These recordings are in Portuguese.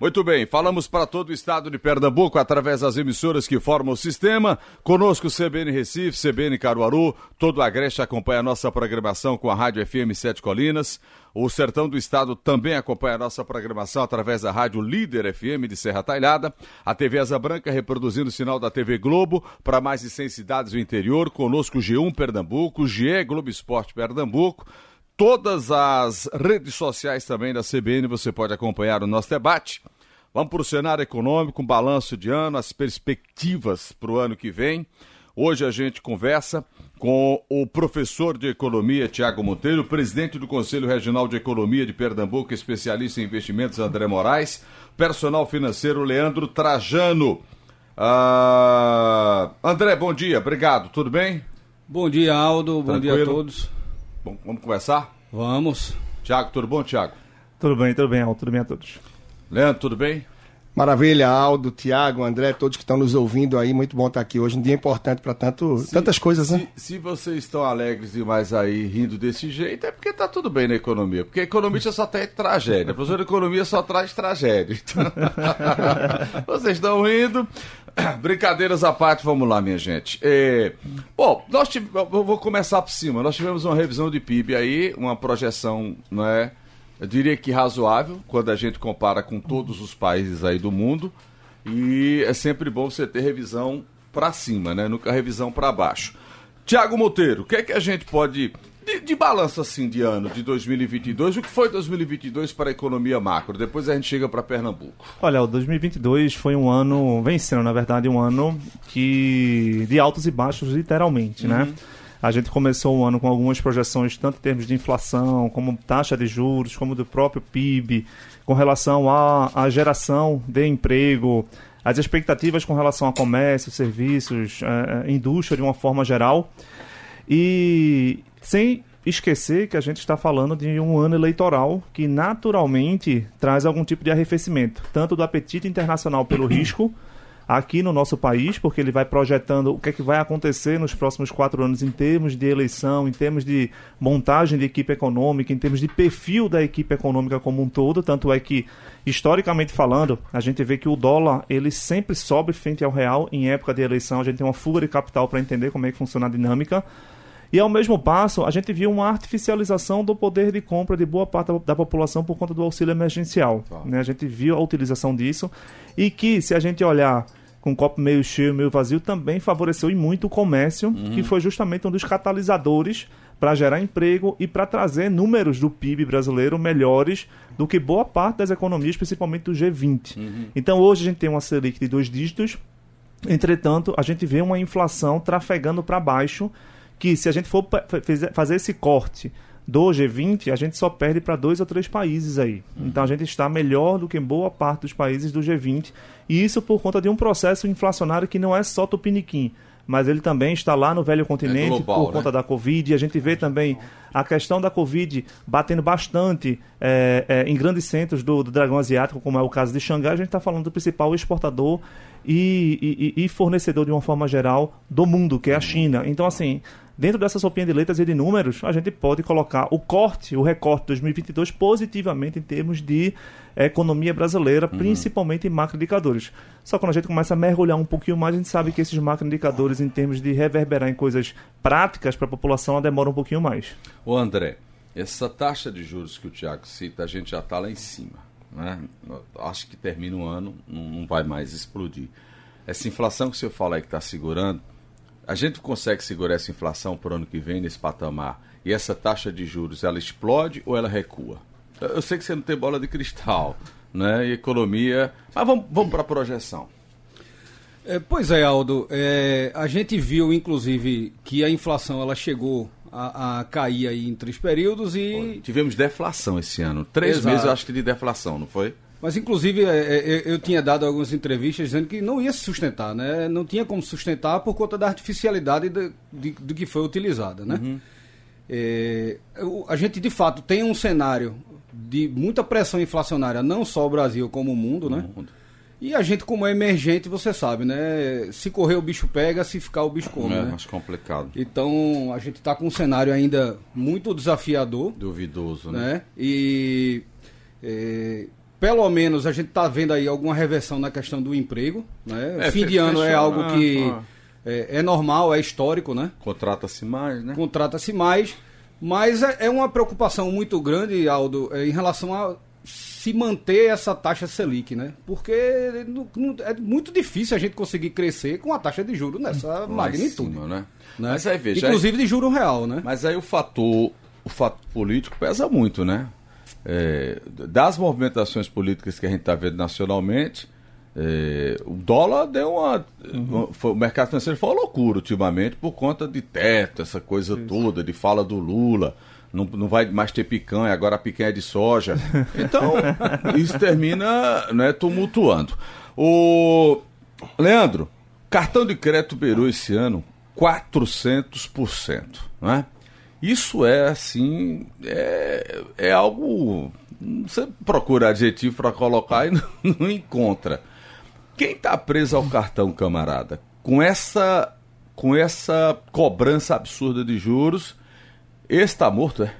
Muito bem, falamos para todo o estado de Pernambuco através das emissoras que formam o sistema. Conosco CBN Recife, CBN Caruaru, todo o Agreste acompanha a nossa programação com a Rádio FM Sete Colinas. O Sertão do Estado também acompanha a nossa programação através da Rádio Líder FM de Serra Talhada. A TV Asa Branca reproduzindo o sinal da TV Globo para mais de 100 cidades do interior. Conosco G1 Pernambuco, GE Globo Esporte Pernambuco todas as redes sociais também da CBN você pode acompanhar o nosso debate. Vamos para o cenário econômico, um balanço de ano, as perspectivas para o ano que vem. Hoje a gente conversa com o professor de economia Tiago Monteiro, presidente do Conselho Regional de Economia de Pernambuco, especialista em investimentos André Moraes, personal financeiro Leandro Trajano. Uh... André, bom dia, obrigado, tudo bem? Bom dia, Aldo, Tranquilo? bom dia a todos. Bom, vamos conversar? Vamos. Tiago, tudo bom, Tiago? Tudo bem, tudo bem, Aldo, tudo bem a todos. Leandro, tudo bem? Maravilha, Aldo, Tiago, André, todos que estão nos ouvindo aí, muito bom estar aqui hoje, um dia importante para tantas coisas, né? Se, se, vocês estão alegres demais aí, rindo desse jeito, é porque tá tudo bem na economia, porque economista só tem tragédia, a professora de economia só traz tragédia. Então... vocês estão rindo, brincadeiras à parte, vamos lá, minha gente. É... Bom, nós eu vou começar por cima, nós tivemos uma revisão de PIB aí, uma projeção, não é? eu diria que razoável quando a gente compara com todos os países aí do mundo. E é sempre bom você ter revisão para cima, né? Nunca revisão para baixo. Tiago Monteiro, o que é que a gente pode de, de balanço assim de ano de 2022, o que foi 2022 para a economia macro? Depois a gente chega para Pernambuco. Olha, o 2022 foi um ano, vem sendo na verdade um ano que de altos e baixos literalmente, né? uhum. né? A gente começou o ano com algumas projeções, tanto em termos de inflação, como taxa de juros, como do próprio PIB, com relação à, à geração de emprego, as expectativas com relação a comércio, serviços, é, indústria de uma forma geral. E sem esquecer que a gente está falando de um ano eleitoral que naturalmente traz algum tipo de arrefecimento, tanto do apetite internacional pelo risco aqui no nosso país, porque ele vai projetando o que é que vai acontecer nos próximos quatro anos em termos de eleição, em termos de montagem de equipe econômica, em termos de perfil da equipe econômica como um todo. Tanto é que, historicamente falando, a gente vê que o dólar ele sempre sobe frente ao real em época de eleição. A gente tem uma fuga de capital para entender como é que funciona a dinâmica. E ao mesmo passo, a gente viu uma artificialização do poder de compra de boa parte da população por conta do auxílio emergencial. Tá. Né? A gente viu a utilização disso e que, se a gente olhar com copo meio cheio, meio vazio, também favoreceu e muito o comércio, uhum. que foi justamente um dos catalisadores para gerar emprego e para trazer números do PIB brasileiro melhores do que boa parte das economias, principalmente do G20. Uhum. Então hoje a gente tem uma Selic de dois dígitos, entretanto, a gente vê uma inflação trafegando para baixo, que se a gente for fazer esse corte do G20, a gente só perde para dois ou três países aí. Então a gente está melhor do que boa parte dos países do G20. E isso por conta de um processo inflacionário que não é só tupiniquim mas ele também está lá no velho continente é global, por né? conta da Covid. E a gente vê também a questão da Covid batendo bastante é, é, em grandes centros do, do, dragão asiático, como é o caso de Xangai. A gente está falando do principal exportador e, e, e, fornecedor, de uma forma geral, do mundo, que é a China. Então, assim, Dentro dessa sopinha de letras e de números, a gente pode colocar o corte, o recorte 2022 positivamente em termos de economia brasileira, uhum. principalmente em macroindicadores. Só que quando a gente começa a mergulhar um pouquinho mais, a gente sabe que esses macroindicadores, em termos de reverberar em coisas práticas para a população, demoram um pouquinho mais. O André, essa taxa de juros que o Tiago cita, a gente já está lá em cima. Né? Acho que termina o ano, não vai mais explodir. Essa inflação que o senhor fala aí que está segurando, a gente consegue segurar essa inflação para o ano que vem nesse patamar e essa taxa de juros ela explode ou ela recua? Eu sei que você não tem bola de cristal, né? E economia, mas vamos, vamos para a projeção. É, pois é, Aldo. É, a gente viu, inclusive, que a inflação ela chegou a, a, cair aí em três períodos e. Tivemos deflação esse ano. Três Exato. meses, eu acho que de deflação, não foi? Mas, inclusive, é, é, eu tinha dado algumas entrevistas dizendo que não ia se sustentar, né? Não tinha como sustentar por conta da artificialidade do, de, do que foi utilizada, né? Uhum. É, a gente, de fato, tem um cenário de muita pressão inflacionária, não só o Brasil, como o mundo, né? Mundo. E a gente, como é emergente, você sabe, né? Se correr o bicho pega, se ficar o bicho come. É né? mais complicado. Então, a gente está com um cenário ainda muito desafiador. Duvidoso, né? né? E... É, pelo menos a gente está vendo aí alguma reversão na questão do emprego. Né? É, Fim de ano é algo ah, que ah. é, é normal, é histórico, né? Contrata-se mais, né? Contrata-se mais, mas é, é uma preocupação muito grande, Aldo, é, em relação a se manter essa taxa Selic, né? Porque é muito difícil a gente conseguir crescer com a taxa de juros nessa Lá magnitude. cima, né? né? Mas aí veja, Inclusive de juro real, né? Mas aí o fator, o fator político pesa muito, né? É, das movimentações políticas que a gente está vendo nacionalmente, é, o dólar deu uma, uma- foi- O mercado financeiro foi uma loucura ultimamente por conta de teto, essa coisa toda, de fala do Lula. Não, não vai mais ter picanha, agora a picanha é de soja. Então, isso termina né, tumultuando. O Leandro, cartão de crédito beirou esse ano 400%, né? Isso é assim, é, é algo. Você procura adjetivo para colocar e não, não encontra. Quem está preso ao cartão, camarada, com essa, com essa cobrança absurda de juros, esse está morto, é?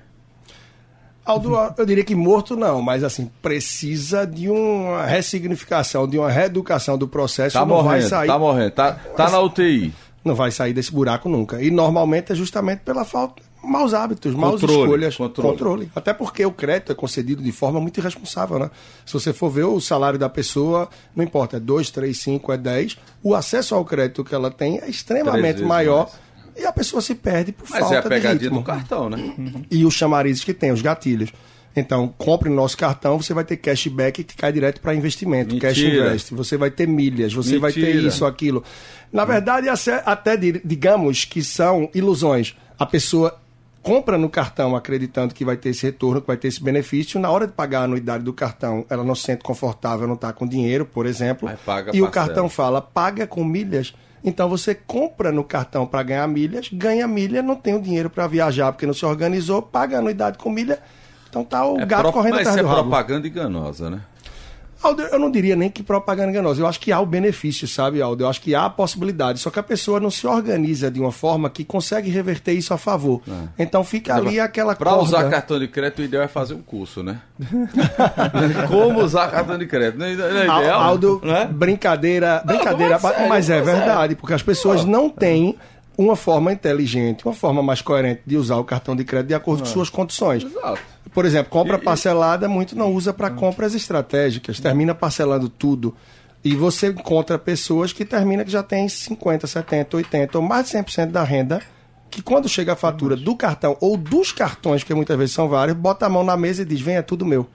Aldo, eu diria que morto não, mas assim, precisa de uma ressignificação, de uma reeducação do processo. Tá não vai morrendo, sair, tá morrendo, tá, tá na UTI. não vai sair desse buraco nunca. E normalmente é justamente pela falta maus hábitos, maus Controle, escolhas, controle. Até porque o crédito é concedido de forma muito irresponsável, né? Se você for ver o salário da pessoa, não importa, é 2, 3, 5, é 10, o acesso ao crédito que ela tem é extremamente maior mais. e a pessoa se perde por Mas falta é a pegadinha de ritmo. do cartão, né? e os chamarizes que tem, os gatilhos. Então, compre no nosso cartão, você vai ter cashback que cai direto para investimento, Mentira. cash invest. Você vai ter milhas, você vai ter Mentira. isso, aquilo. Na verdade, até- até di- digamos que são ilusões. A pessoa compra no cartão acreditando que vai ter esse retorno, que vai ter esse benefício. Na hora de pagar a anuidade do cartão, ela não se sente confortável, não está com dinheiro, por exemplo. E o cartão fala, paga com milhas. Então você compra no cartão para ganhar milhas, ganha milha, não tem o dinheiro para viajar porque não se organizou, paga a anuidade com milha. Então tá o É gato pro- correndo Mas atrás é do rabo. propaganda enganosa, né? Aldo, eu não diria nem que propaganda enganosa. Eu acho que há o benefício, sabe, Aldo? Eu acho que há a possibilidade. Só que a pessoa não se organiza de uma forma que consegue reverter isso a favor. Então fica ali aquela Para corda. usar cartão de crédito, o ideal é fazer um curso, né? Como usar cartão de crédito. Não é não é Al- ideal? Aldo, né? brincadeira, brincadeira, tô falando mas sério, é falando verdade, porque as pessoas não têm uma forma inteligente, uma forma mais coerente de usar o cartão de crédito de acordo com suas condições. Exato. Por exemplo, compra parcelada, muito não usa para compras estratégicas, termina parcelando tudo. E você encontra pessoas que termina que já tem 50, 70, 80 ou mais de 100% da renda, que quando chega a fatura do cartão ou dos cartões, que muitas vezes são vários, bota a mão na mesa e diz: "Vem, é tudo meu".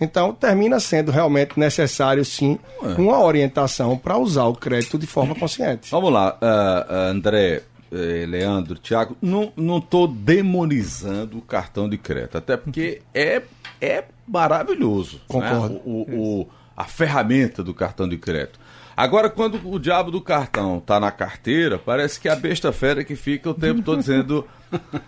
Então, termina sendo realmente necessário, sim, uma orientação para usar o crédito de forma consciente. Vamos lá, ah, André, eh, Leandro, Thiago. Não, não tô demonizando o cartão de crédito, até porque é, é maravilhoso. Concordo. né? O, o- o- a ferramenta do cartão de crédito. Agora, quando o diabo do cartão tá na carteira, parece que é a besta fera que fica o tempo todo dizendo.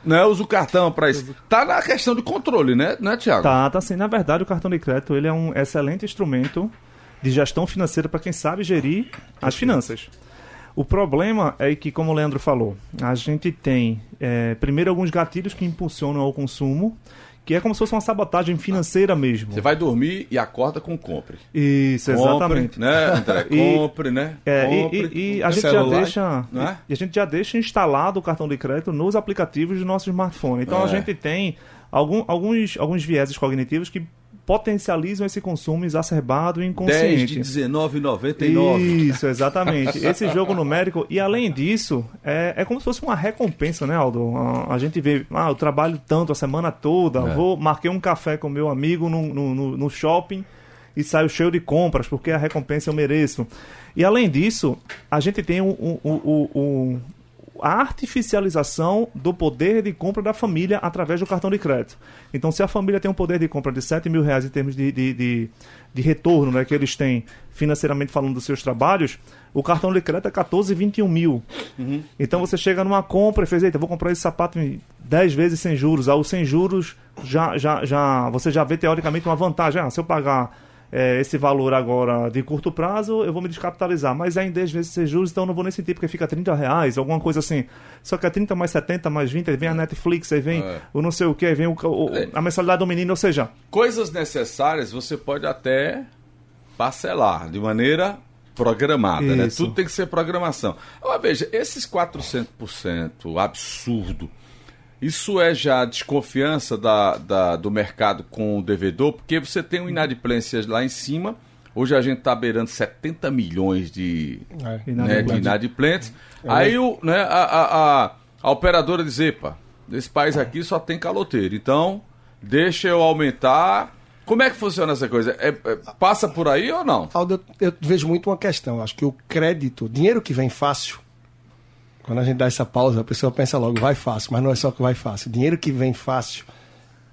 Não é, usa o cartão para isso. Tá na questão de controle, né, né Thiago? Tá, tá assim. Na verdade, o cartão de crédito ele é um excelente instrumento de gestão financeira para quem sabe gerir as finanças. O problema é que, como o Leandro falou, a gente tem é, primeiro alguns gatilhos que impulsionam ao consumo, que é como se fosse uma sabotagem financeira mesmo. Você vai dormir e acorda com compre. Isso, exatamente. Compre, né, André? E- Compre, né? É, e- Compre. e, e a gente já celular, deixa não é? e a gente já deixa instalado o cartão de crédito nos aplicativos do nosso smartphone. Então a É. gente tem algum, alguns, alguns vieses cognitivos que potencializam esse consumo exacerbado e 10 inconsciente. de 19,99. Isso, exatamente. Esse jogo numérico, e além disso, é, é como se fosse uma recompensa, né, Aldo? A, a gente vê, ah, eu trabalho tanto a semana toda, É. vou, marquei um café com meu amigo no, no, no- shopping e saio cheio de compras, porque a recompensa eu mereço. E além disso, a gente tem um- um- um- a artificialização do poder de compra da família através do cartão de crédito. Então, se a família tem um poder de compra de 7 mil reais em termos de, de, de, de retorno né, que eles têm financeiramente falando dos seus trabalhos, o cartão de crédito é 14, 21 mil. Então você chega numa compra e fez, eita, vou comprar esse sapato em 10 vezes sem juros. Ah, o sem juros já, já, já, você já vê teoricamente uma vantagem. Ah, se eu pagar é, esse valor agora de curto prazo, eu vou me descapitalizar. Mas ainda às vezes ser juros, então eu não vou nem sentir porque fica 30 reais, alguma coisa assim. Só que é 30 mais 70 mais 20, aí vem a Netflix, aí vem É. o não sei o que, aí vem o, o- a mensalidade do menino, ou seja, Coisas necessárias você pode até parcelar de maneira programada, né? Isso. Tudo tem que ser programação. Agora veja, esses 400% absurdo, isso é já desconfiança da, da- do mercado com o devedor, porque você tem uma inadimplência lá em cima, hoje a gente está beirando 70 milhões de, É. né, de inadimplentes. Aí o, né, a, a, a, a operadora diz, epa, nesse país aqui só tem caloteiro, então deixa eu aumentar. Como é que funciona essa coisa? É- é- passa por aí ou não? Aldo, eu, eu vejo muito uma questão. Acho que o crédito, dinheiro que vem fácil, quando a gente dá essa pausa, a pessoa pensa logo, vai fácil, mas não é só que vai fácil. Dinheiro que vem fácil,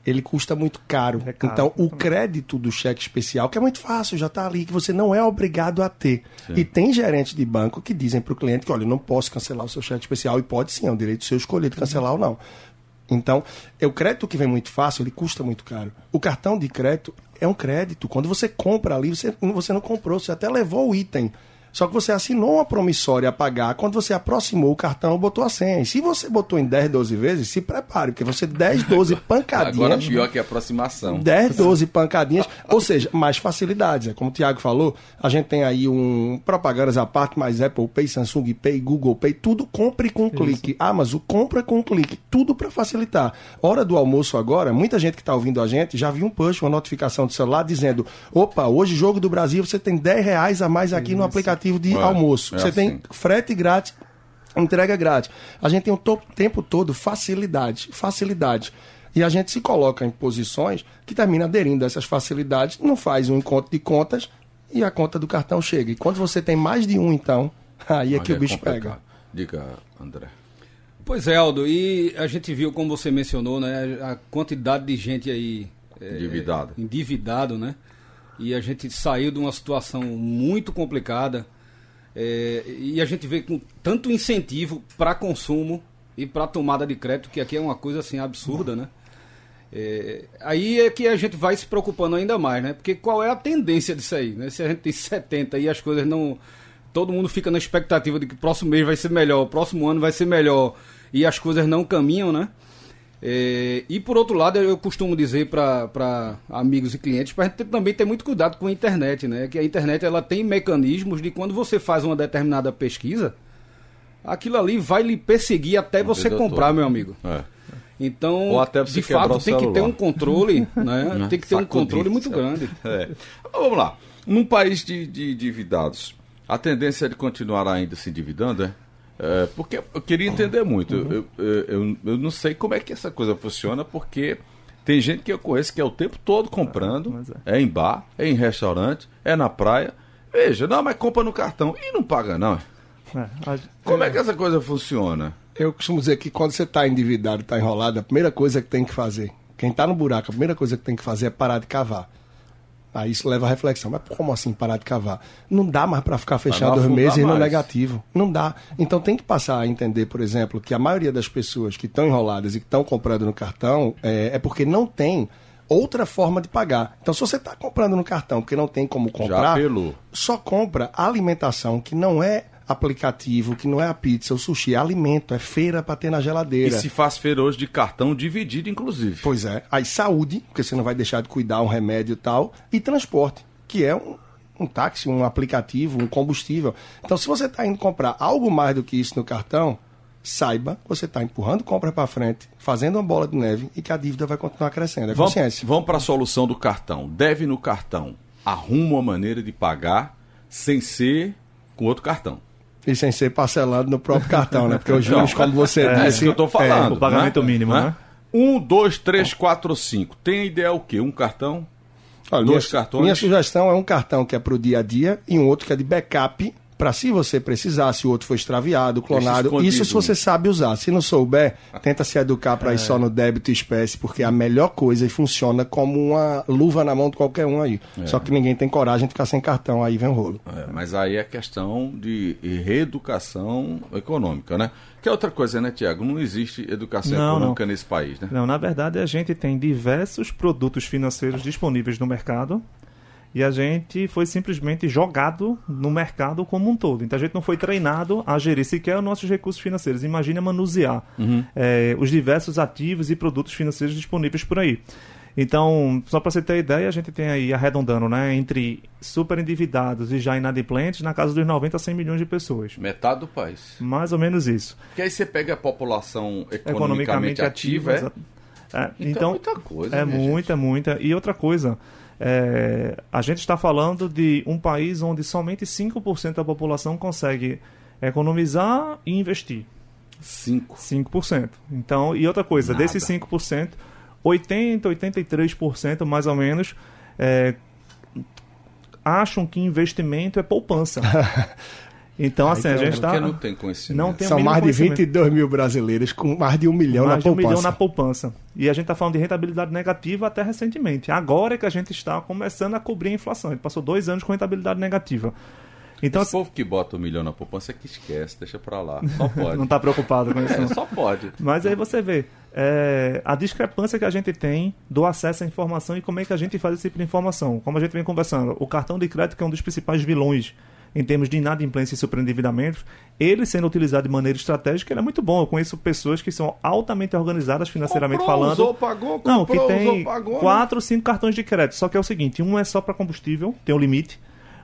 ele custa muito caro. É caro. Então, o crédito do cheque especial, que é muito fácil, já está ali, que você não é obrigado a ter. E tem gerentes de banco que dizem para o cliente que, olha, eu não posso cancelar o seu cheque especial, e pode sim, é um direito seu escolher de cancelar ou não. Então, é o crédito que vem muito fácil, ele custa muito caro. O cartão de crédito é um crédito. Quando você compra ali, você, você não comprou, você até levou o item. Só que você assinou uma promissória a pagar. Quando você aproximou o cartão, botou a senha. E se você botou em 10, 12 vezes, se prepare, porque você 10, 12 pancadinhas. Agora pior que a aproximação. 10, 12 pancadinhas, ou seja, mais facilidades. É Como o Thiago falou, a gente tem aí um propagandas à parte, mas Apple Pay, Samsung Pay, Google Pay, tudo compre com um clique. Amazon, compra com um clique. Tudo para facilitar. Hora do almoço agora, muita gente que está ouvindo a gente já viu um push, uma notificação do celular dizendo: opa, hoje Jogo do Brasil, você tem 10 reais a mais aqui no aplicativo de É, almoço. é você tem assim. frete grátis entrega grátis. A gente tem o to- tempo todo facilidade, facilidade. E a gente se coloca em posições que termina aderindo a essas facilidades, não faz um encontro de contas e a conta do cartão chega. E quando você tem mais de um, então, aí é que Aí o bicho complicado. pega. Diga, André. Pois é, Aldo, e a gente viu, como você mencionou, né, a quantidade de gente aí é, Endividado. endividado, né? E a gente saiu de uma situação muito complicada. É, e a gente vê com tanto incentivo para consumo e para tomada de crédito, que aqui é uma coisa assim absurda, né? É, aí é que a gente vai se preocupando ainda mais, né? Porque qual é a tendência disso aí, né? Se a gente tem 70 e as coisas não. Todo mundo fica na expectativa de que o próximo mês vai ser melhor, o próximo ano vai ser melhor, e as coisas não caminham, né? É, e por outro lado, eu costumo dizer para amigos e clientes para a gente ter- também ter muito cuidado com a internet, né? Que a internet ela tem mecanismos de quando você faz uma determinada pesquisa, aquilo ali vai lhe perseguir até você comprar, toda. meu amigo. É. Então, Ou até você de fato, o tem que ter um controle, né? Tem que ter um controle muito grande. É. Vamos lá. Num país de, de endividados, a tendência é de continuar ainda se endividando, é? É, porque eu queria entender muito. Eu, eu, eu, eu não sei como é que essa coisa funciona, porque tem gente que eu conheço que é o tempo todo comprando, mas é. em bar, é em restaurante, é na praia. Veja, não, mas compra no cartão e não paga, não. é, a- Como é que essa coisa funciona? Eu costumo dizer que quando você está endividado, está enrolado, a primeira coisa que tem que fazer, quem está no buraco, a primeira coisa que tem que fazer é parar de cavar. Aí isso leva a reflexão. Mas como assim parar de cavar? Não dá mais para ficar fechado dois meses e no mais. negativo. Não dá. Então tem que passar a entender, por exemplo, que a maioria das pessoas que estão enroladas e que estão comprando no cartão é, é porque não tem outra forma de pagar. Então se você está comprando no cartão porque não tem como comprar, só compra alimentação que não é aplicativo, que não é a pizza, o sushi, é alimento, é feira para ter na E geladeira. se faz feira hoje de cartão dividido, inclusive. Pois é. Aí saúde, porque você não vai deixar de cuidar um remédio e tal, e transporte, que é um, um táxi, um aplicativo, um combustível. Então, se você está indo comprar algo mais do que isso no cartão, saiba que você está empurrando compra para frente, fazendo uma bola de neve e que a dívida vai continuar crescendo. É Vamos, consciência. vamos para a solução do cartão. Deve no cartão. Arruma uma maneira de pagar sem ser com outro cartão. E sem ser parcelando no próprio cartão, né? Porque os juros, como você É disse. isso que eu estou falando. o pagamento né? mínimo, né? Um, dois, três, quatro, cinco. Tem ideia o quê? Um cartão? Olha, Dois minha, cartões? Minha sugestão é um cartão que é para o dia a dia e um outro que é de backup, para se você precisar, se o outro for extraviado, clonado. Isso se você sabe usar. Se não souber, tenta se educar para ir só no débito e espécie, porque é a melhor coisa e funciona como uma luva na mão de qualquer um aí. Só que ninguém tem coragem de ficar sem cartão, aí vem o rolo. É, mas aí é questão de reeducação econômica, né? Que é outra coisa, né, Tiago? Não existe educação Não, econômica nesse país, né? Não, na verdade a gente tem diversos produtos financeiros disponíveis no mercado e a gente foi simplesmente jogado no mercado como um todo. Então a gente não foi treinado a gerir sequer os nossos recursos financeiros. Imagina manusear uhum. é, os diversos ativos e produtos financeiros disponíveis por aí. Então, só para você ter ideia, a gente tem aí, arredondando, né, entre super endividados e já inadimplentes, na casa dos 90 a 100 milhões de pessoas. Metade do país. Mais ou menos isso. Que aí você pega a população economicamente, economicamente ativa, ativa é? é? então, então, é muita coisa. É muita, gente. muita. E outra coisa, é, a gente está falando de um país onde somente 5% da população consegue economizar e investir. 5%. 5%. Então, e outra coisa, Nada. desses 5%, 80, 83% mais ou menos é, acham que investimento é poupança. Então, assim, a gente está. não tem conhecimento. Não tem São mais de 22 mil brasileiros com mais de um milhão mais na poupança. Mais de um milhão na poupança. E a gente está falando de rentabilidade negativa até recentemente. Agora é que a gente está começando a cobrir a inflação. A gente passou dois anos com rentabilidade negativa. Então, Esse povo que bota um milhão na poupança é que esquece, deixa pra lá. Só pode. não está preocupado com isso. É, só pode. Mas aí você vê é, a discrepância que a gente tem do acesso à informação e como é que a gente faz esse tipo de informação. Como a gente vem conversando, o cartão de crédito que é um dos principais vilões em termos de inadimplência e superendividamentos, ele sendo utilizado de maneira estratégica, ele é muito bom. Eu conheço pessoas que são altamente organizadas financeiramente comprou, falando. Usou, pagou, comprou, não, que tem usou, pagou, né? quatro, cinco cartões de crédito. Só que é o seguinte, um é só para combustível, tem um limite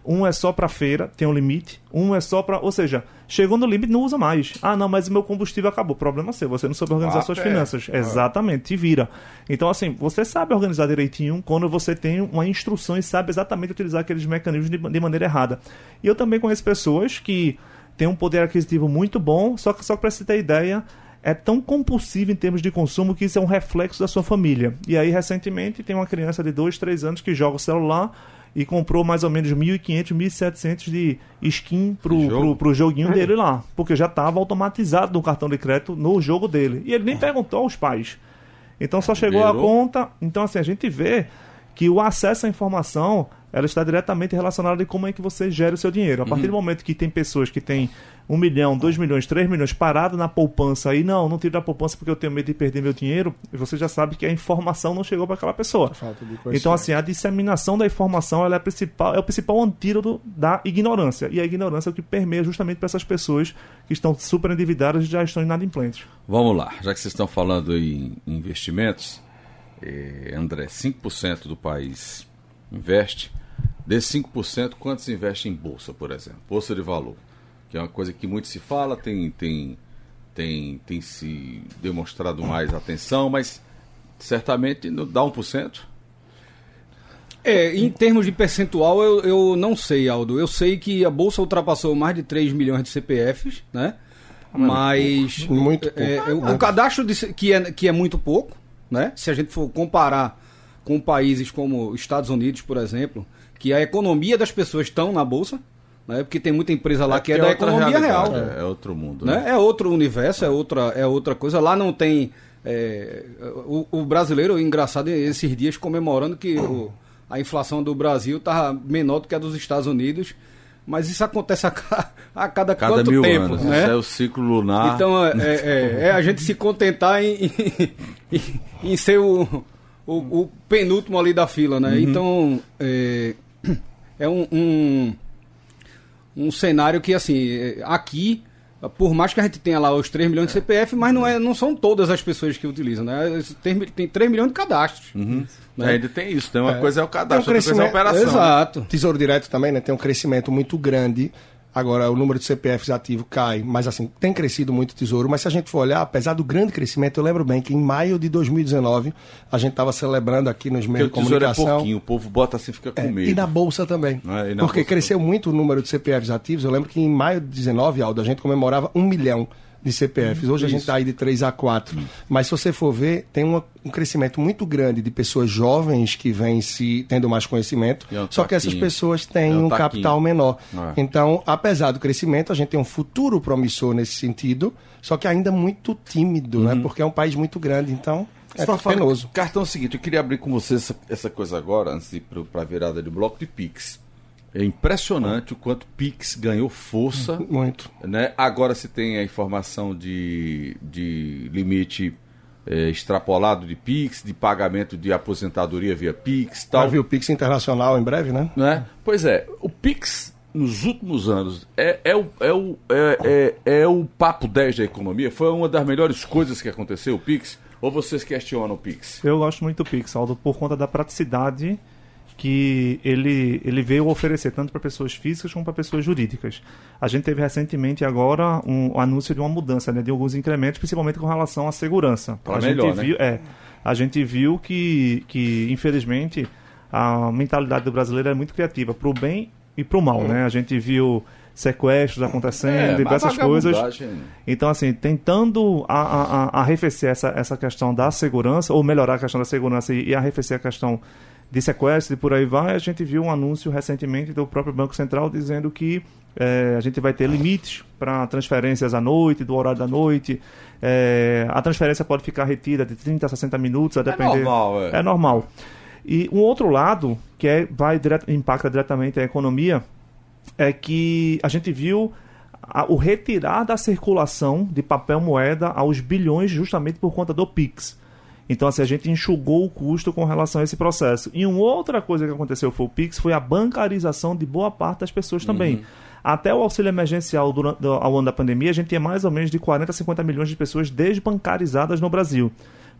um é só para feira, tem um limite, um é só para, ou seja, chegou no limite não usa mais. Ah, não, mas meu combustível acabou. Problema seu, você não soube organizar ah, suas é. finanças. Ah. Exatamente, te vira. Então assim, você sabe organizar direitinho quando você tem uma instrução e sabe exatamente utilizar aqueles mecanismos de, de maneira errada. E eu também conheço pessoas que têm um poder aquisitivo muito bom, só que só para você ter ideia, é tão compulsivo em termos de consumo que isso é um reflexo da sua família. E aí, recentemente, tem uma criança de 2, 3 anos que joga o celular e comprou mais ou menos 1.500, 1.700 de skin pro, jogo? pro, pro joguinho dele lá. Porque já estava automatizado no cartão de crédito no jogo dele. E ele nem perguntou aos pais. Então só chegou Virou. a conta. Então, assim, a gente vê que o acesso à informação ela está diretamente relacionada com como é que você gera o seu dinheiro. A partir uhum. do momento que tem pessoas que têm um milhão, dois milhões, três milhões parado na poupança aí, não, não tiro da poupança porque eu tenho medo de perder meu dinheiro, você já sabe que a informação não chegou para aquela pessoa. Então, assim, a disseminação da informação ela é, principal, é o principal antídoto da ignorância. E a ignorância é o que permeia justamente para essas pessoas que estão super endividadas e já estão inadimplentes. Vamos lá, já que vocês estão falando em investimentos, eh, André, 5% do país investe. Desses 5%, quantos investem em bolsa, por exemplo? Bolsa de valor que é uma coisa que muito se fala, tem, tem, tem, tem se demonstrado mais atenção, mas certamente dá 1%. É, em termos de percentual, eu, eu não sei, Aldo. Eu sei que a Bolsa ultrapassou mais de 3 milhões de CPFs, né? Mas. Muito pouco. É, é, o cadastro de, que, é, que é muito pouco, né? Se a gente for comparar com países como Estados Unidos, por exemplo, que a economia das pessoas estão na Bolsa, né? Porque tem muita empresa lá é que é, da economia real. É, é, outro mundo. Né? né? É outro universo, é outra, é outra coisa. Lá não tem. É, o, o, brasileiro, engraçado, esses dias comemorando que o, a inflação do Brasil estava menor do que a dos Estados Unidos. Mas isso acontece a, a cada, cada quanto mil tempo, anos. né? Isso é o ciclo lunar. Então é, é, é, é a gente se contentar em, em, em ser o, o, penúltimo ali da fila, né? Uhum. Então é, é um, um um cenário que, assim, aqui, por mais que a gente tenha lá os 3 milhões de CPF, mas não, é, não são todas as pessoas que utilizam, né? Tem, tem 3 milhões de cadastros. Uhum. Né? É, ainda tem isso, tem uma é. coisa é o cadastro, um outra coisa é a operação. Exato. Tesouro Direto também, né? Tem um crescimento muito grande Agora, o número de CPFs ativo cai, mas assim, tem crescido muito o tesouro. Mas se a gente for olhar, apesar do grande crescimento, eu lembro bem que em maio de 2019, a gente estava celebrando aqui nos meios de é comunicação. É pouquinho, o povo bota assim fica com é, medo. E na Bolsa também. É, na porque bolsa cresceu também. muito o número de CPFs ativos. Eu lembro que em maio de 19, Aldo, a gente comemorava um milhão de CPFs. Hoje Isso. a gente está aí de 3 a 4. Hum. Mas se você for ver, tem uma, um crescimento muito grande de pessoas jovens que vêm se tendo mais conhecimento. É um só que essas pessoas têm é um, um capital menor. É. Então, apesar do crescimento, a gente tem um futuro promissor nesse sentido, só que ainda muito tímido, né? uhum. né? Porque é um país muito grande. Então, é penoso. Cartão é o seguinte, eu queria abrir com você essa, essa coisa agora, antes de ir para a virada de bloco de Pix. É impressionante o quanto Pix ganhou força. Muito. Né? Agora se tem a informação de, de limite é, extrapolado de Pix, de pagamento de aposentadoria via Pix tal. Vai vir o Pix Internacional em breve, né? Não é? Pois é, o Pix nos últimos anos é, é, o, é, o, é, é, é o papo 10 da economia? Foi uma das melhores coisas que aconteceu, o Pix? Ou vocês questionam o Pix? Eu gosto muito do Pix, Aldo, por conta da praticidade que ele, ele veio oferecer tanto para pessoas físicas como para pessoas jurídicas. A gente teve recentemente agora um, um anúncio de uma mudança, né, de alguns incrementos, principalmente com relação à segurança. Pra a melhor, gente né? viu, é, a gente viu que, que infelizmente a mentalidade do brasileiro é muito criativa para o bem e para o mal, né? A gente viu sequestros acontecendo, É, diversas coisas. Então, assim, tentando a, a, a- arrefecer essa, essa questão da segurança, ou melhorar a questão da segurança e, e arrefecer a questão de sequestro e por aí vai, a gente viu um anúncio recentemente do próprio Banco Central dizendo que eh, a gente vai ter limites para transferências à noite, do horário da noite. Eh, a transferência pode ficar retida de 30 a 60 minutos, a depender. normal, é. É normal. E um outro lado, que é, vai direto, impacta diretamente a economia, é que a gente viu a- o retirar da circulação de papel moeda aos bilhões justamente por conta do Pix. Então, assim, a gente enxugou o custo com relação a esse processo. E uma outra coisa que aconteceu foi o Pix, foi a bancarização de boa parte das pessoas também. Até o auxílio emergencial durante, ao ano da pandemia, a gente tinha mais ou menos de 40 a 50 milhões de pessoas desbancarizadas no Brasil.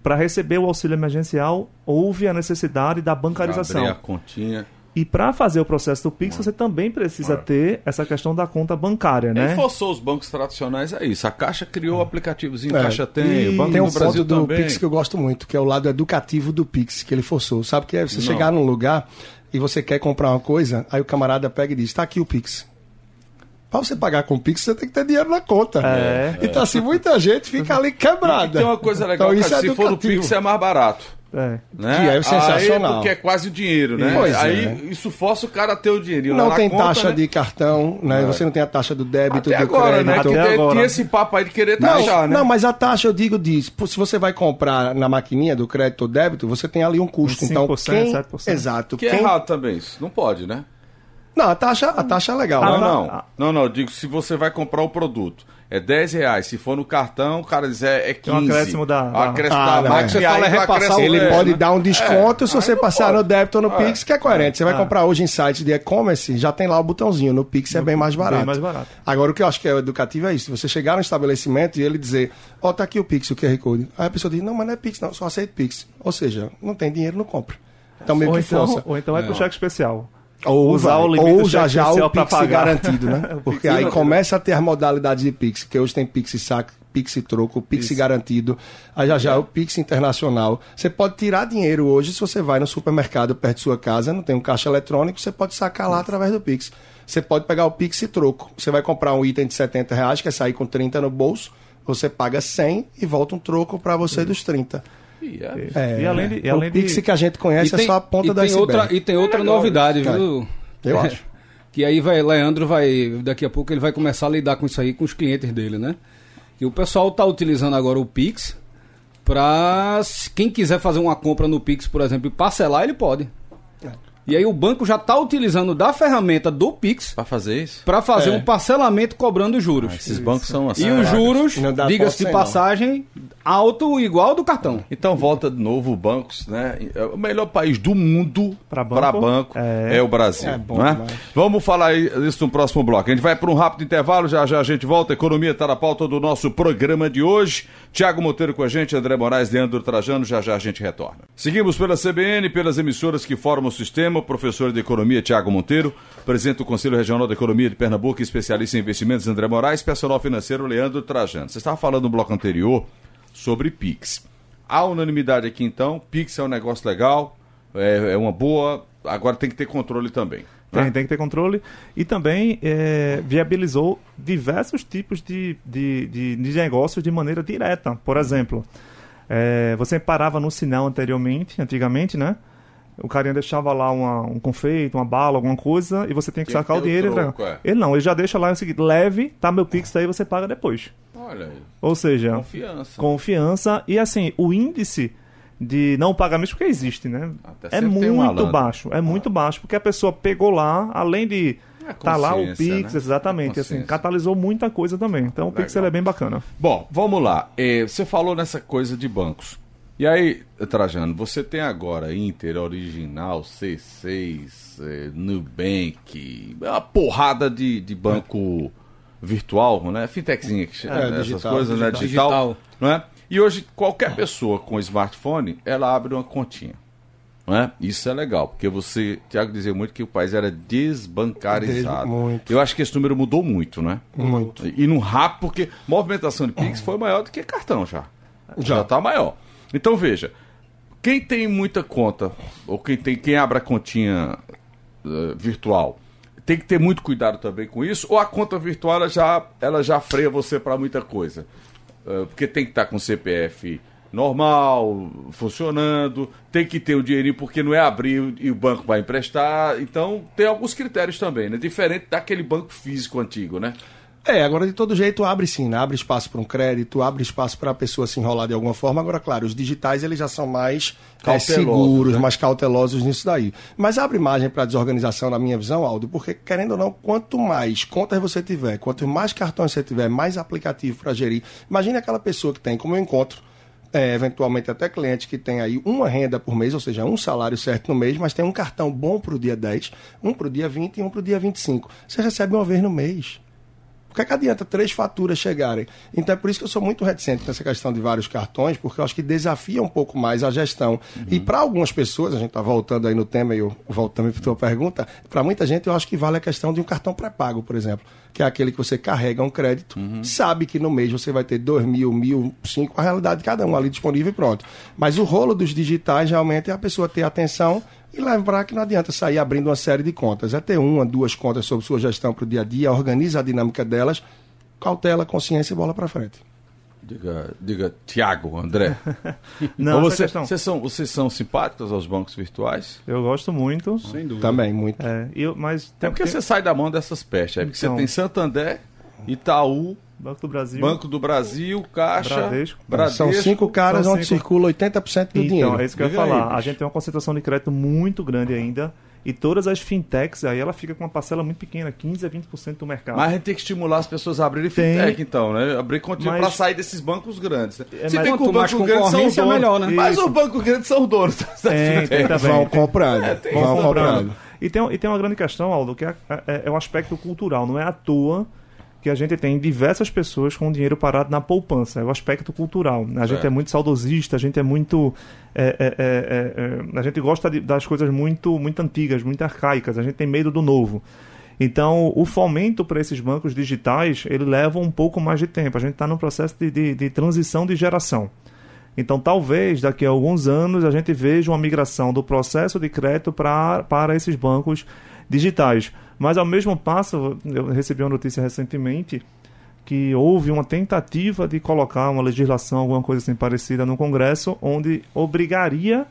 Para receber o auxílio emergencial, houve a necessidade da bancarização. Abrir a continha. E para fazer o processo do Pix, você também precisa ter essa questão da conta bancária, Né? né? forçou os bancos tradicionais a isso. A Caixa criou o aplicativozinho É, Caixa Tem, e o Banco Tem um do Brasil ponto do também. Pix que eu gosto muito, que é o lado educativo do Pix, que ele forçou. Sabe que é você chegar num lugar e você quer comprar uma coisa, aí o camarada pega e diz, tá aqui o Pix. Pra você pagar com o Pix, você tem que ter dinheiro na conta. É. Então, assim, muita gente fica ali E quebrada. tem uma coisa legal, então, cara, isso é se for no educativo. Pix é mais barato. É. Né? Que é sensacional. Aí, porque é quase o dinheiro, né? Pois aí é. isso força o cara a ter o dinheirinho lá Não tem conta, taxa né? de cartão, né? Você não tem a taxa do débito, Até do agora, né? crédito. Que Até tem- agora. tinha esse papo aí de querer Não, taxar, né? não, mas a taxa, eu digo, diz, pô, se você vai comprar na maquininha do crédito ou débito, você tem ali um custo. Uns então, 5%, quem... 7%. Exato. Que é quem... errado também isso. Não pode, né? Não, a taxa, a taxa é legal. Não, né? não. ah. Não, não. Eu digo, se você vai comprar o produto, é 10 reais. Se for no cartão, o cara diz é, é 15. Tem um acréscimo da- O da- acréscimo Ah, da não, máquina, é. Você fala aí é o- acrescentando, Ele é, pode né? dar um desconto se aí você não passar pode. no débito ou no É. Pix, que é coerente. Você vai Ah. comprar hoje em sites de e-commerce, já tem lá o botãozinho. No Pix é bem mais barato. Bem mais barato. Agora, o que eu acho que é educativo é isso. Você chegar no estabelecimento e ele dizer, ó, tá aqui o Pix, o QR Code. Aí a pessoa diz, não, mas não é Pix, não, só aceito Pix. Ou seja, não tem dinheiro, não compra. Então meio Ou que então, força. ou então vai pro cheque especial. Ou, usar vai, o limite ou já já o Pix pagar. garantido, né? Porque aí começa a ter as modalidades de Pix, que hoje tem Pix saque, Pix troco, Pix Isso. garantido. Aí já já é o Pix internacional. Você pode tirar dinheiro hoje se você vai no supermercado perto de sua casa, não tem um caixa eletrônico, você pode sacar lá através do Pix. Você pode pegar o Pix e troco. Você vai comprar um item de 70 reais, quer sair com 30 no bolso, você paga 100 e volta um troco para você dos 30. Ih, é. É, E além de- e o além de- Pix que a gente conhece é só a ponta e da tem outra E tem outra legal novidade, isso, viu? Eu acho. Que aí vai, Leandro vai, daqui a pouco ele vai começar a lidar com isso aí com os clientes dele, né? E o pessoal tá utilizando agora o Pix se- quem quiser fazer uma compra no Pix, por exemplo, e parcelar, ele pode. E aí o banco já tá utilizando da ferramenta do Pix Pra fazer isso? para fazer É. um parcelamento cobrando juros. Esses bancos são assim. e os juros, Não diga-se de passagem, alto igual ao do cartão. Então volta de novo bancos, né? O melhor país do mundo para banco, banco, é... é. o Brasil. É bom não é? demais. Vamos falar isso no próximo bloco. A gente vai para um rápido intervalo, já já a gente volta. Economia está na pauta do nosso programa de hoje. Tiago Monteiro com a gente, André Moraes, Leandro Trajano, já já a gente retorna. Seguimos pela CBN, pelas emissoras que formam o sistema. O professor de Economia, Tiago Monteiro, presidente do Conselho Regional da Economia de Pernambuco, especialista em investimentos, André Moraes, personal financeiro, Leandro Trajano. Você estava falando no bloco anterior sobre PIX. Há unanimidade aqui então, Pix é um negócio legal, é, é uma boa, agora tem que ter controle também. né? Tem, tem que ter controle. E também é, viabilizou diversos tipos de, de, de, de negócios de maneira direta. Por exemplo, é, você parava no sinal anteriormente, antigamente, né? O carinha deixava lá uma- um confeito, uma bala, alguma coisa, e você tinha que sacar que o dinheiro. e troco, entregar. é. Ele não, ele já deixa lá o seguinte, leve, tá meu Pix aí, você paga depois. Olha aí, Ou seja, confiança. confiança e assim, o índice de não pagamento, porque existe, né? Até É tem muito baixo, é muito baixo, porque a pessoa pegou lá, além de É tá lá o Pix, né? exatamente. É assim, consciência. catalisou muita coisa também. Então o Pix Legal. ele é bem bacana. Bom, vamos lá. É, você falou nessa coisa de bancos. E aí, Trajano, você tem agora Inter, Original, C6, é, Nubank, é uma porrada de, de banco virtual, né? Fintechzinha que chama, É, essas digital, coisas, né? digital. Digital, Digital. não é? E hoje, qualquer pessoa com smartphone, ela abre uma continha. Não é? Isso é legal, porque você, Tiago dizia muito que o país era desbancarizado. Des- muito. Eu acho que esse número mudou muito, né? Muito. E no rápido, porque movimentação de Pix foi maior do que cartão. Já Já. está maior. Então veja, quem tem muita conta, ou quem tem quem abre a continha eh, virtual, tem que ter muito cuidado também com isso, ou a conta virtual ela já, ela já freia você para muita coisa. Eh, porque tem que estar com CPF normal, funcionando, tem que ter o dinheirinho, porque não é abrir e o banco vai emprestar. Então tem alguns critérios também, né? Diferente daquele banco físico antigo, né? É, agora de todo jeito abre sim, né? abre espaço para um crédito, abre espaço para a pessoa se enrolar de alguma forma. Agora, claro, os digitais eles já são mais é, seguros, né? mais cautelosos nisso daí. Mas abre margem para desorganização, na minha visão, Aldo, porque querendo ou não, quanto mais contas você tiver, quanto mais cartões você tiver, mais aplicativo para gerir. Imagine aquela pessoa que tem, como eu encontro, é, eventualmente até cliente que tem aí uma renda por mês, ou seja, um salário certo no mês, mas tem um cartão bom para o dia 10, um para o dia 20 e um para o dia 25. Você recebe uma vez no mês. Que, é que adianta três faturas chegarem? Então é por isso que eu sou muito reticente nessa questão de vários cartões, porque eu acho que desafia um pouco mais a gestão. E para algumas pessoas, a gente está voltando aí no tema e eu volto também para a tua pergunta, para muita gente eu acho que vale a questão de um cartão pré-pago, por exemplo, que é aquele que você carrega um crédito, sabe que no mês você vai ter dois mil, mil, cinco, a realidade de cada um ali disponível e pronto. Mas o rolo dos digitais realmente é a pessoa ter atenção e lembrar que não adianta sair abrindo uma série de contas. É ter uma, duas contas sobre sua gestão para o dia a dia, organiza a dinâmica delas, cautela, consciência e bola para frente. Diga, diga Tiago, André. Não, você- questão. vocês, são, vocês são simpáticos aos bancos virtuais? Eu gosto muito. Sem dúvida. Também, muito. É, eu, mas É tem porque tem- você sai da mão dessas pestes. É porque Então. você tem Santander, Itaú, Banco do Brasil. Banco do Brasil, Caixa, Bradesco. São cinco caras são onde cinco- circula 80% do Então, dinheiro. é isso que eu ia aí, falar. bicho. a gente tem uma concentração de crédito muito grande ainda. E todas as fintechs, aí ela fica com uma parcela muito pequena, 15 a 20% do mercado. Mas a gente tem que estimular as pessoas a abrirem Tem. fintech, então, né? Abrir Mas- para sair desses bancos grandes. É, Se mas bem que quanto os mais bancos grandes são os donos. melhor, né? Mas Isso. os bancos grandes são os donos Tem, tem também. Vão comprando. É, tem vão isso. comprando. E tem, e tem uma grande questão, Aldo, que é, é, é um aspecto cultural. Não é à toa que a gente tem diversas pessoas com dinheiro parado na poupança. É o aspecto cultural. A gente é muito saudosista, a gente é muito. é, é, é, é, é, a gente gosta de- das coisas muito, muito antigas, muito arcaicas. A gente tem medo do novo. Então, o fomento para esses bancos digitais, ele leva um pouco mais de tempo. A gente está num processo de, de, de transição de geração. Então, talvez daqui a alguns anos a gente veja uma migração do processo de crédito pra, para esses bancos digitais. Mas, ao mesmo passo, eu recebi uma notícia recentemente que houve uma tentativa de colocar uma legislação, alguma coisa assim parecida no Congresso, onde obrigaria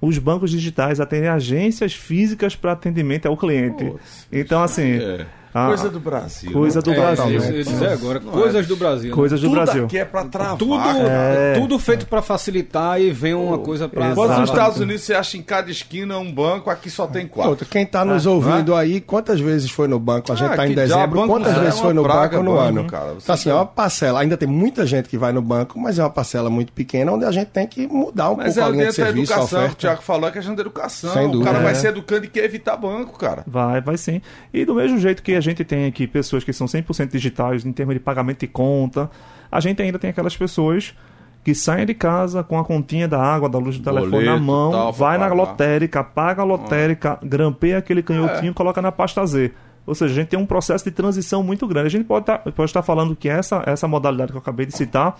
os bancos digitais a terem agências físicas para atendimento ao cliente. Putz, então, assim, É. a- Coisa do Brasil. coisa né? do É, Brasil. eu agora, coisas do Brasil. né? coisas do Tudo Brasil. aqui é para travar. Tudo, cara. tudo feito para facilitar e vem uma coisa para. Enquanto nos Estados Unidos você acha em cada esquina um banco, aqui só tem quatro. Outra, quem está nos Ah, ouvindo aí, quantas vezes foi no banco? A gente Ah, está em que diabo, dezembro, quantas é vezes foi no praga, banco no banco, ano? cara. Você Então, assim, é tá- uma parcela. Ainda tem muita gente que vai no banco, mas é uma parcela muito pequena, onde a gente tem que mudar um Mas pouco é a linha de dentro da serviço, a educação. O oferta. Tiago falou que é a questão da educação. O cara vai É. se educando e quer evitar banco, cara. Vai, vai sim. E do mesmo jeito que a gente tem aqui pessoas que são 100% digitais em termos de pagamento de conta, a gente ainda tem aquelas pessoas que saem de casa com a continha da água, da luz do telefone na mão, tal, vai na lotérica, paga a lotérica, grampeia aquele canhotinho e coloca na pasta Z. Ou seja, a gente tem um processo de transição muito grande. A gente pode estar pode estar falando que essa, essa modalidade que eu acabei de citar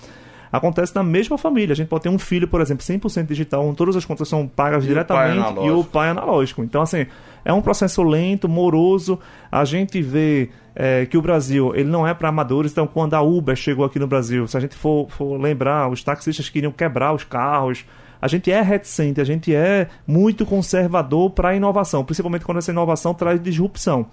acontece na mesma família. A gente pode ter um filho, por exemplo, 100% digital, onde todas as contas são pagas E o diretamente e o pai analógico. Então, assim, é um processo lento, moroso. A gente vê é, que o Brasil ele não é para amadores. Então, quando a Uber chegou aqui no Brasil, se a gente for, for lembrar, os taxistas queriam quebrar os carros. A gente é reticente, a gente é muito conservador para a inovação, principalmente quando essa inovação traz disrupção.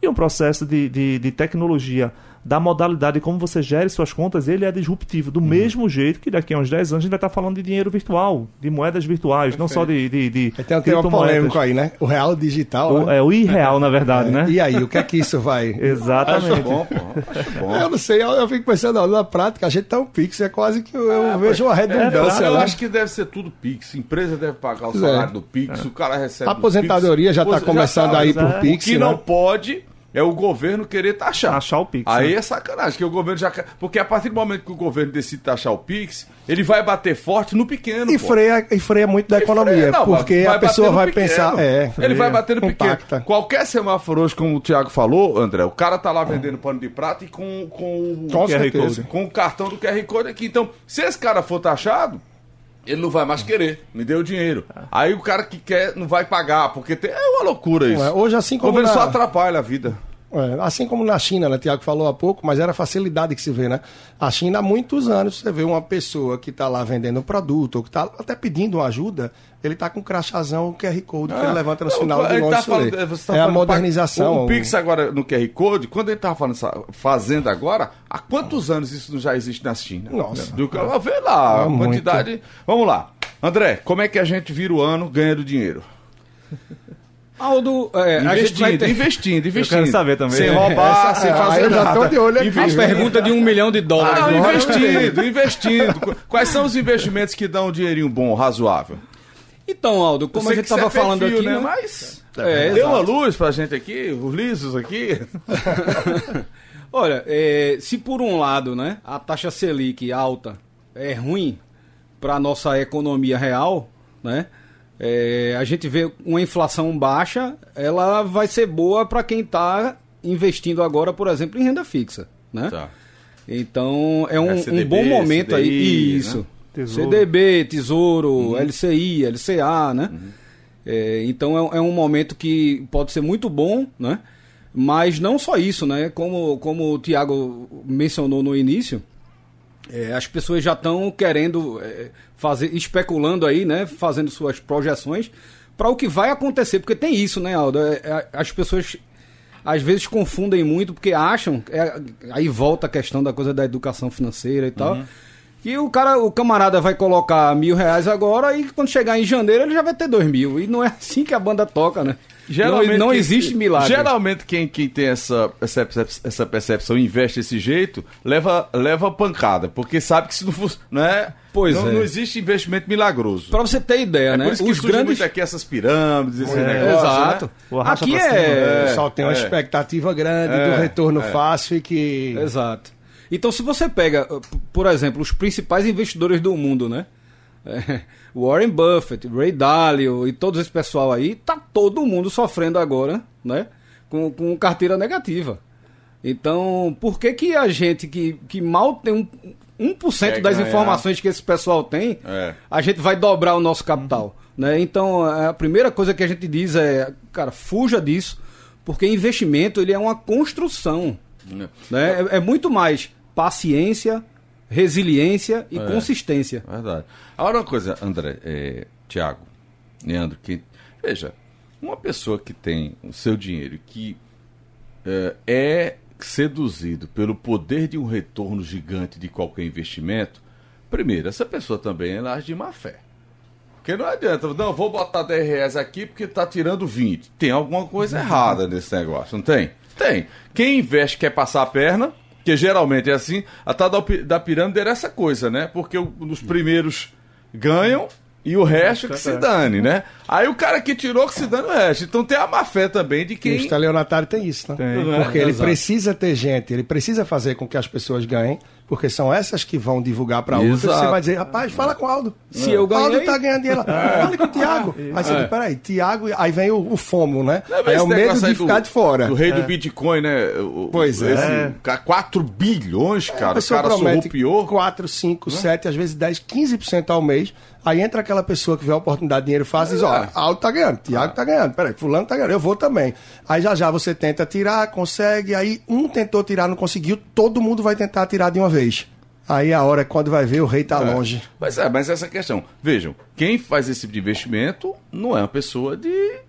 E um processo de, de, de tecnologia da modalidade como você gere suas contas, ele é disruptivo. Do mesmo jeito que daqui a uns 10 anos a gente vai estar falando de dinheiro virtual, de moedas virtuais, não só de. de, de Tem um tema polêmico aí, né? O real digital. O, né? é o irreal, na verdade, É. né? E aí, o que é que isso vai. Exatamente. Acho bom, pô. Acho bom. Eu não sei, eu, eu fico pensando, ó, na prática, a gente tá um Pix, é quase que eu, eu vejo uma É, redundância eu lá. acho que deve ser tudo Pix. Empresa deve pagar o Pois salário é. do Pix, o cara recebe. A do aposentadoria já tá Pois- começando tá, a ir mas por é. Pix, O que né? não pode é o governo querer taxar. Taxar o Pix, Aí né? é sacanagem, que o governo já. Porque a partir do momento que o governo decide taxar o Pix, ele vai bater forte no pequeno. E pô. freia, e freia muito da Ele economia, freia, não, porque a pessoa vai pequeno. pensar, é, Ele vai bater no pequeno. Qualquer semáforo hoje, como o Thiago falou, André, o cara tá lá vendendo pano de prata e com, com, Com QR certeza. Code. com o cartão do QR Code aqui. Então, se esse cara for taxado, ele não vai mais querer. Me deu o dinheiro. Aí o cara que quer não vai pagar, porque tem- é uma loucura isso. Não é? Hoje, assim o como governo na- só atrapalha a vida. É, assim como na China, né? Tiago falou há pouco, mas era a facilidade que se vê, né? A China, há muitos anos, você vê uma pessoa que está lá vendendo um produto, ou que está até pedindo uma ajuda, ele está com um crachazão QR Code que ele levanta no de ele longe. tá falando- tá é a modernização. O, Pix agora no QR Code, quando ele tava falando essa- fazendo agora, há quantos anos isso já existe na China? Nossa. Do, vê lá, É a muito. quantidade. Vamos lá. André, como é que a gente vira o ano ganhando dinheiro? Aldo, é, a gente vai Investindo, ter investindo, investindo. quero saber também. Sem É, roubar, essa- sem é, fazer eu já nada. tô de olho aqui. a pergunta de um milhão de dólares. Ah, investindo, investindo. Qu- Quais são os investimentos que dão um dinheirinho bom, razoável? Então, Aldo, Eu como a gente estava é falando perfil, aqui, né? né? Mas É, deu uma luz pra gente aqui, os lisos aqui. Olha, é, se por um lado, né, a taxa Selic alta é ruim para a nossa economia real, né? É, a gente vê uma inflação baixa, ela vai ser boa para quem está investindo agora, por exemplo, em renda fixa, né? Tá. Então é um, É um CDB, bom momento aí. CDI, Isso. né? Tesouro. CDB, Tesouro, LCI, LCA, né? É, então é, um- é um momento que pode ser muito bom, né? Mas não só isso, né? Como, como o Tiago mencionou no início, é, as pessoas já estão querendo é, fazer, especulando aí, né? Fazendo suas projeções para o que vai acontecer, porque tem isso, né, Aldo? É, é, as pessoas às vezes confundem muito porque acham, é, aí volta a questão da coisa da educação financeira e tal. Que o cara, o camarada vai colocar mil reais agora e quando chegar em janeiro ele já vai ter dois mil. E não é assim que a banda toca, né? não, não quem- existe milagre. Geralmente quem, quem tem essa, essa, essa percepção e investe desse jeito, leva, leva pancada, porque sabe que se não fosse. Não é, Pois não, é. não existe investimento milagroso. Pra você ter ideia, é né? por isso que Os surge grandes. muito aqui essas pirâmides, esse É, negócio. exato. né? O arrasta Aqui pra cima, é. O pessoal tem uma é. expectativa grande É, do retorno é. fácil e que. Exato. Então, se você pega, uh, por exemplo, os principais investidores do mundo, né? É, Warren Buffett, Ray Dalio e todo esse pessoal aí, tá todo mundo sofrendo agora, né? Com, com carteira negativa. Então, por que que a gente que, que mal tem um, 1% Quer das ganhar. informações que esse pessoal tem, É. a gente vai dobrar o nosso capital, né? Então, a primeira coisa que a gente diz é, cara, fuja disso, porque investimento ele é uma construção. Né? Né? É, é muito mais paciência, resiliência e É. consistência. Verdade. Agora uma coisa, André, é, Tiago, Leandro, que, veja, uma pessoa que tem o seu dinheiro que é, é seduzido pelo poder de um retorno gigante de qualquer investimento, primeiro, essa pessoa também ela age de má fé. Porque não adianta, não, vou botar 10 reais aqui porque tá tirando 20. Tem alguma coisa errada nesse negócio, não tem? Tem. Quem investe quer passar a perna, que geralmente é assim, a tal da, pi- da pirâmide era essa coisa, né? Porque os primeiros ganham e o resto que se dane, né? Aí o cara que tirou que se dane o resto. Então tem a má fé também de E o quem. estelionatário tem isso, né? Tem. Porque ele Exato. precisa ter gente, ele precisa fazer com que as pessoas ganhem, porque são essas que vão divulgar para outras. Você vai dizer, rapaz, fala com o Aldo. Se eu ganhei- Aldo tá ganhando dinheiro. Fale com o Tiago. Aí você É. diz, peraí, Tiago, aí vem o, o FOMO, né? Aí é o medo de ficar do- de fora. Do rei do Bitcoin, né? O- Pois é. esse, ca- 4 bilhões, cara. O pessoa cara promete surrupiou. 4, 5, 7, às vezes 10, 15% ao mês. Aí entra aquela pessoa que vê a oportunidade de dinheiro fácil e diz, ó, É. Aldo tá ganhando, Tiago tá ganhando, peraí, fulano tá ganhando, eu vou também. Aí já já você tenta tirar, consegue, aí um tentou tirar, não conseguiu, todo mundo vai tentar tirar de uma vez. Aí a hora, quando vai ver, o rei tá longe. Mas é, mas essa questão. Vejam, quem faz esse tipo de investimento não é uma pessoa de,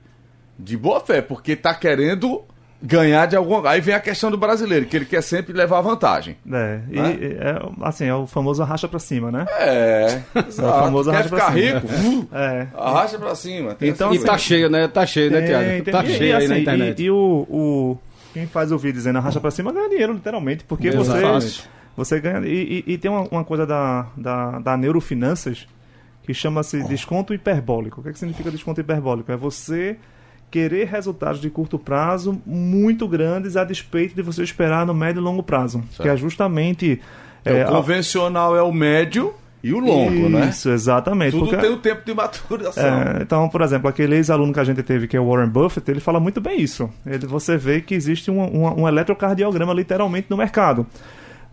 de boa fé, porque tá querendo ganhar de algum. Aí vem a questão do brasileiro, que ele quer sempre levar vantagem. É, e, Né? é, assim, é o famoso arracha pra cima, né? É, exato. famoso quer arrasta ficar pra cima. rico, É. arrasta pra cima. Tem Então, essa E tá coisa. cheio, né? Tá cheio, né, Tiago? Tem, tem. Tá E- cheio e, aí na assim, internet. E, e o, o- Quem faz o vídeo dizendo arracha pra cima ganha dinheiro, literalmente. Porque você. Você ganha. E, e- e tem uma, uma coisa da, da, da neurofinanças que chama-se desconto hiperbólico. O que, é que significa desconto hiperbólico? É você querer resultados de curto prazo muito grandes a despeito de você esperar no médio e longo prazo. Que é justamente. É, é, o convencional é o médio e o longo, né? Isso, exatamente. Tudo porque- tem o tempo de maturação. é, então, por exemplo, aquele ex-aluno que a gente teve, que é o Warren Buffett, ele fala muito bem isso. Ele, você vê que existe um, um, um eletrocardiograma literalmente no mercado.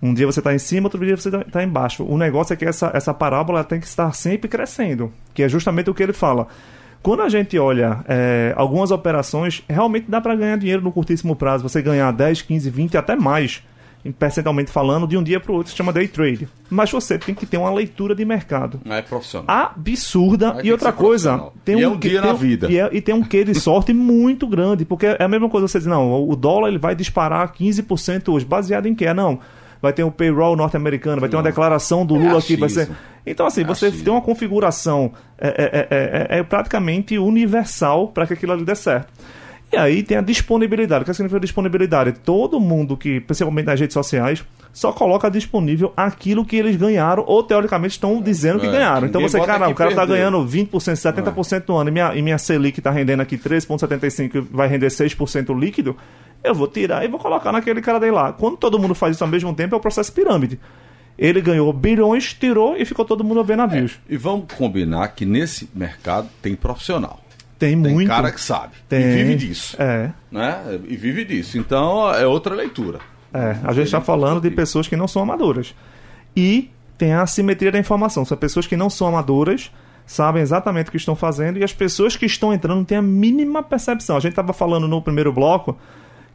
Um dia você está em cima, outro dia você está embaixo. O negócio é que essa, essa parábola tem que estar sempre crescendo, que é justamente o que ele fala. Quando a gente olha é, algumas operações, realmente dá para ganhar dinheiro no curtíssimo prazo. Você ganhar 10, 15, 20, até mais, percentualmente falando, de um dia para o outro, se chama day trade. Mas você tem que ter uma leitura de mercado É profissional. absurda. Ter E outra coisa, tem E é um, um dia tem na um- vida. E, é- e tem um quê de sorte muito grande, porque é a mesma coisa você dizer, não, o dólar ele vai disparar 15% hoje, baseado em quê? Não. Vai ter um payroll norte-americano, vai ter uma declaração do É Lula aqui, vai ser. Então, assim, É você tem uma configuração é, é- é- é- é praticamente universal para que aquilo ali dê certo. E aí tem a disponibilidade. O que significa disponibilidade? Todo mundo que, principalmente nas redes sociais, só coloca disponível aquilo que eles ganharam ou teoricamente estão dizendo que É, ganharam. Então você, cara, que o cara tá perdeu. ganhando 20%, 70% no ano e minha, e minha Selic tá rendendo aqui 3,75% e vai render 6% líquido. Eu vou tirar e vou colocar naquele cara daí lá. Quando todo mundo faz isso ao mesmo tempo, é o processo pirâmide. Ele ganhou bilhões, tirou e ficou todo mundo a ver navios. E vamos combinar que nesse mercado tem profissional. Tem, Tem muito. cara que sabe. Tem. E vive disso. É. Né? E vive disso. Então é outra leitura. É, a gente está falando de pessoas que não são amadoras. E tem a assimetria da informação. São pessoas que não são amadoras, sabem exatamente o que estão fazendo, e as pessoas que estão entrando têm a mínima percepção. A gente estava falando no primeiro bloco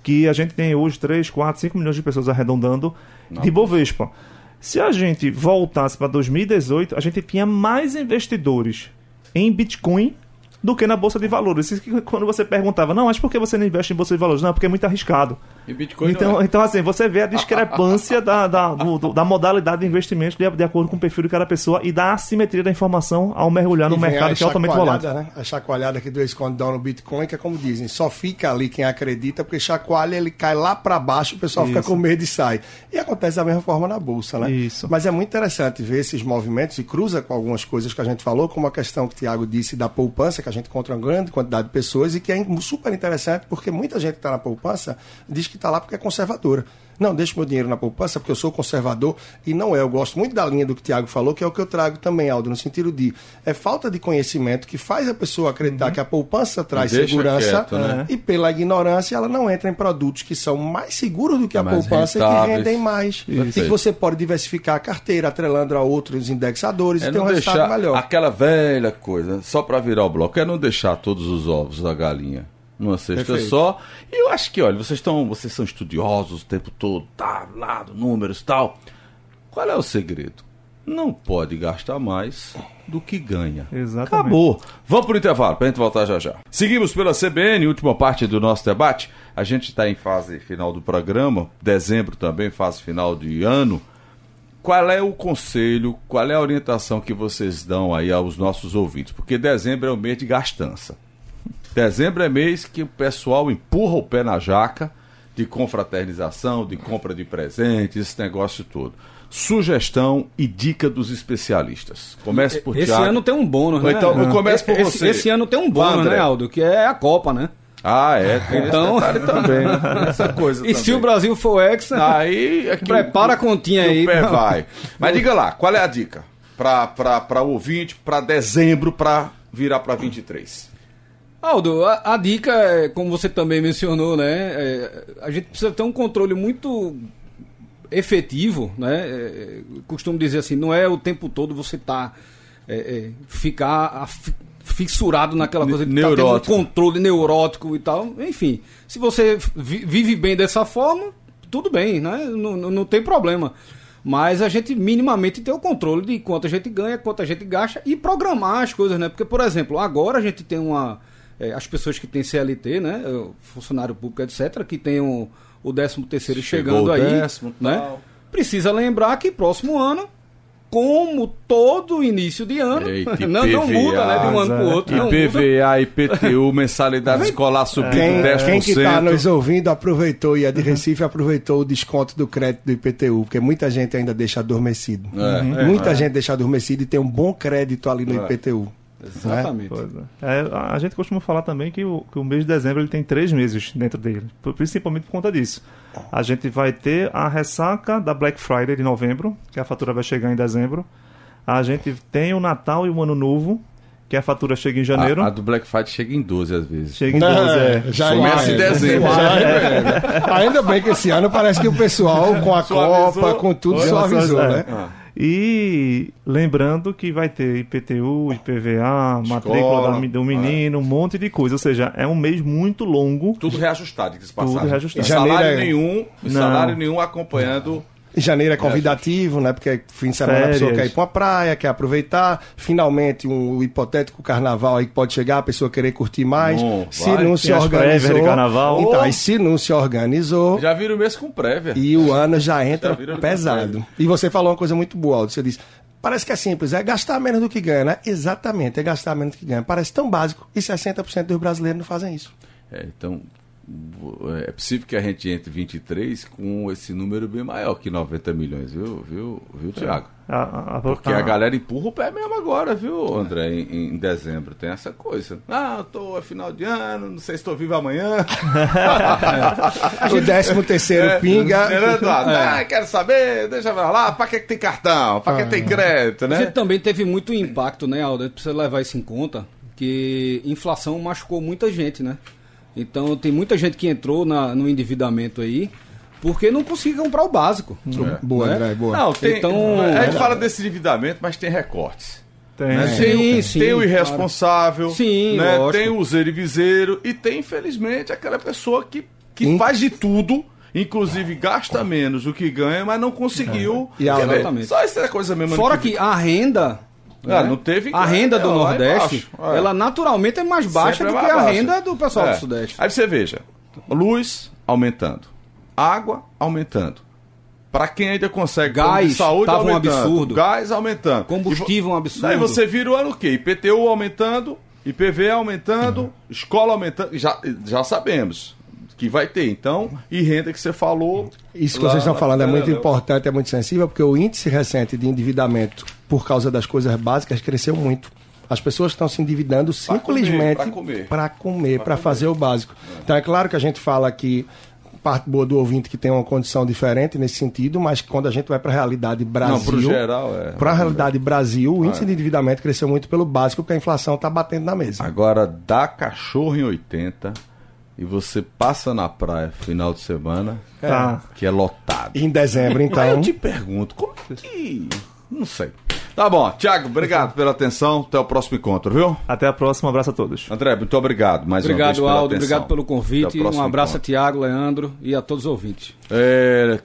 que a gente tem hoje 3, 4, 5 milhões de pessoas arredondando de Bovespa. Se a gente voltasse para 2018, a gente tinha mais investidores em Bitcoin do que na Bolsa de Valores. Isso que quando você perguntava, não, mas por que você não investe em Bolsa de Valores? Não, porque é muito arriscado. E Bitcoin Então, é. então, assim, você vê a discrepância da, da, do- do- da modalidade de investimento de, de acordo com o perfil de cada pessoa e da assimetria da informação ao mergulhar no E mercado que é altamente volátil. chacoalhada, Né? A chacoalhada que do esconde dá no Bitcoin, que é como dizem, só fica ali quem acredita, porque chacoalha, ele cai lá para baixo, o pessoal fica Isso. com medo e sai. E acontece da mesma forma na Bolsa, né? Isso. Mas é muito interessante ver esses movimentos e cruza com algumas coisas que a gente falou, como a questão que o Tiago disse da poupança, que a gente encontra uma grande quantidade de pessoas e que é super interessante, porque muita gente que está na poupança diz que está lá porque é conservadora. Não, deixa meu dinheiro na poupança porque eu sou conservador e não é. Eu gosto muito da linha do que o Tiago falou, que é o que eu trago também, Aldo, no sentido de é falta de conhecimento que faz a pessoa acreditar que a poupança traz Uhum. Deixa segurança quieto, né? e pela ignorância ela não entra em produtos que são mais seguros do que a Mais poupança e que rentáveis. rendem mais. E Perfeito. que você pode diversificar a carteira atrelando a outros indexadores É e ter um resultado melhor. aquela velha coisa, só para virar o bloco, é não deixar todos os ovos da galinha numa cesta Perfeito. só. E eu acho que, olha, vocês estão, vocês são estudiosos o tempo todo, tá, lado, números, tal. Qual é o segredo? Não pode gastar mais do que ganha. Exatamente. Acabou. Vamos para o intervalo, para a gente voltar já já. Seguimos pela CBN, última parte do nosso debate. A gente está em fase final do programa, dezembro também, fase final de ano. Qual é o conselho, qual é a orientação que vocês dão aí aos nossos ouvintes? Porque dezembro é o mês de gastança. Dezembro é mês que o pessoal empurra o pé na jaca de confraternização, de compra de presentes, esse negócio todo. Sugestão e dica dos especialistas. Comece por Esse Thiago. ano tem um bônus, né? então, eu começo por esse, você. Esse ano tem um bônus, André. né, Aldo? Que é a Copa, né? Ah, é. Tem Então- esse também. né? Essa coisa E se também. o Brasil for ex, Aí é Prepara o- a continha aí. O pé vai. Mas diga lá, qual é a dica para o ouvinte, para dezembro, para virar para 23? Aldo, a, a dica é, como você também mencionou, né? é, a gente precisa ter um controle muito efetivo, né? É, costumo dizer assim, não é o tempo todo você tá é, é, ficar af- fissurado naquela coisa de tá tendo um neurótico. controle neurótico e tal. Enfim, se você vi- vive bem dessa forma, tudo bem, né? Não, não, não tem problema. Mas a gente minimamente tem o controle de quanto a gente ganha, quanto a gente gasta e programar as coisas, né? Porque, por exemplo, agora a gente tem uma. É, as pessoas que têm CLT, né? Funcionário público, etc., que tenham o 13 terceiro chegando aí, décimo, né? tal. Precisa lembrar que próximo ano, como todo início de ano, Eita, não, não muda, né? De um ano para o outro. não muda. IPVA, IPTU, mensalidade escolar subindo Quem, 10%. quem que está nos ouvindo aproveitou e é de Recife aproveitou o desconto do crédito do IPTU, porque muita gente ainda deixa adormecido. É, Uhum. é, muita gente deixa adormecido e tem um bom crédito ali no É. IPTU. Exatamente. Pois é. É, a gente costuma falar também que o, que o mês de dezembro ele tem três meses dentro dele, principalmente por conta disso. A gente vai ter a ressaca da Black Friday de novembro, que a fatura vai chegar em dezembro. A gente tem o Natal e o Ano Novo, que a fatura chega em janeiro. A, a do Black Friday chega em 12 às vezes. Chega em 12, é. já Começa é, em dezembro. já é. Ainda bem que esse ano parece que o pessoal, com a Suavizou. Copa, com tudo, suavizou, é. né? Ah. E lembrando que vai ter IPTU, IPVA, matrícula da mi- do menino, um monte de coisa. Ou seja, é um mês muito longo. Tudo reajustado, que se Tudo passar. reajustado. E salário é- nenhum, e Não. salário nenhum acompanhando. Em janeiro é convidativo, né? Porque fim de semana a Férias. pessoa quer ir pra uma praia, quer aproveitar. Finalmente, um hipotético carnaval aí que pode chegar, a pessoa querer curtir mais. Bom, se vai. não se organizou. de carnaval. Então, e se não se organizou. Já viram mês com prévia. E o ano já entra Já pesado. E você falou uma coisa muito boa, Aldo. Você disse, parece que é simples, é gastar menos do que ganha, né? Exatamente, é gastar menos do que ganha. Parece tão básico e 60% dos brasileiros não fazem isso. É, então, é possível que a gente entre 23 com esse número bem maior que 90 milhões, viu, viu, viu Tiago? A, a, a- Porque a galera empurra o pé mesmo agora, viu, André? Em, em dezembro tem essa coisa. Ah, eu tô é final de ano, não sei se estou vivo amanhã. O 13 terceiro É, pinga. né, Eduardo? Ah, quero saber, deixa pra lá, pra que, que tem cartão? Pra que tem crédito, A né? também teve muito impacto, né, Aldo? A gente precisa levar isso em conta, que inflação machucou muita gente, né? Então tem muita gente que entrou na- no endividamento aí porque não conseguia comprar o básico. Boa, né? André, boa. Não, tem, Então- a gente fala desse endividamento, mas tem recortes. tem, né? Sim, tem, o, sim, tem o claro. irresponsável, Sim, né? tem o useiro e viseiro e tem, infelizmente, aquela pessoa que, que Hum. faz de tudo, inclusive gasta menos do que ganha, mas não conseguiu. E a- ver? Exatamente. Só essa coisa mesmo. Fora ano que a renda. Ah, né? não teve A renda do é, lá Nordeste, embaixo, é. ela naturalmente é mais baixa Sempre do é que mais a baixa. renda do pessoal É. do Sudeste. Aí você veja, luz aumentando, água aumentando. Para quem ainda consegue Gás de saúde tava um aumentando, absurdo. gás aumentando, Combustível um absurdo. Aí você vira o ano o quê? IPTU aumentando, IPV aumentando, escola aumentando, já, já sabemos que vai ter. Então, e renda que você falou. Isso que lá vocês estão falando é muito né? importante, é muito sensível, porque o índice recente de endividamento por causa das coisas básicas cresceu muito. As pessoas estão se endividando simplesmente pra para comer, para fazer o básico. Então é claro que a gente fala aqui parte boa do ouvinte que tem uma condição diferente nesse sentido, mas quando a gente vai para a realidade Brasil, Não, pro geral é. para a realidade Brasil, o índice de endividamento cresceu muito pelo básico, porque a inflação está batendo na mesa. Agora dá cachorro em 80 e você passa na praia final de semana, Tá. que é lotado. Em dezembro, Aí então. eu te pergunto, como é que. Não sei. Tá bom, Tiago, obrigado pela atenção. Até o próximo encontro, viu? Até a próxima, um abraço a todos. André, muito obrigado mais uma vez Obrigado, pela Aldo. atenção. Obrigado pelo convite. Um abraço encontro. a Tiago, Leandro e a todos os ouvintes. É...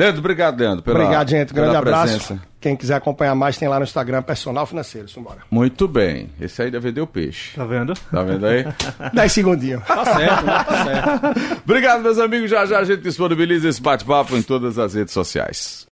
Leandro, obrigado, Leandro. Pela, Obrigado, gente. pela Grande abraço. presença. Quem quiser acompanhar mais, tem lá no Instagram Personal Financeiro. Simbora. Muito bem. Esse aí deve ter o peixe. Tá vendo? Tá vendo aí? 10 segundinhos. Tá certo, né? Tá certo. obrigado, meus amigos. Já já a gente disponibiliza esse bate-papo em todas as redes sociais.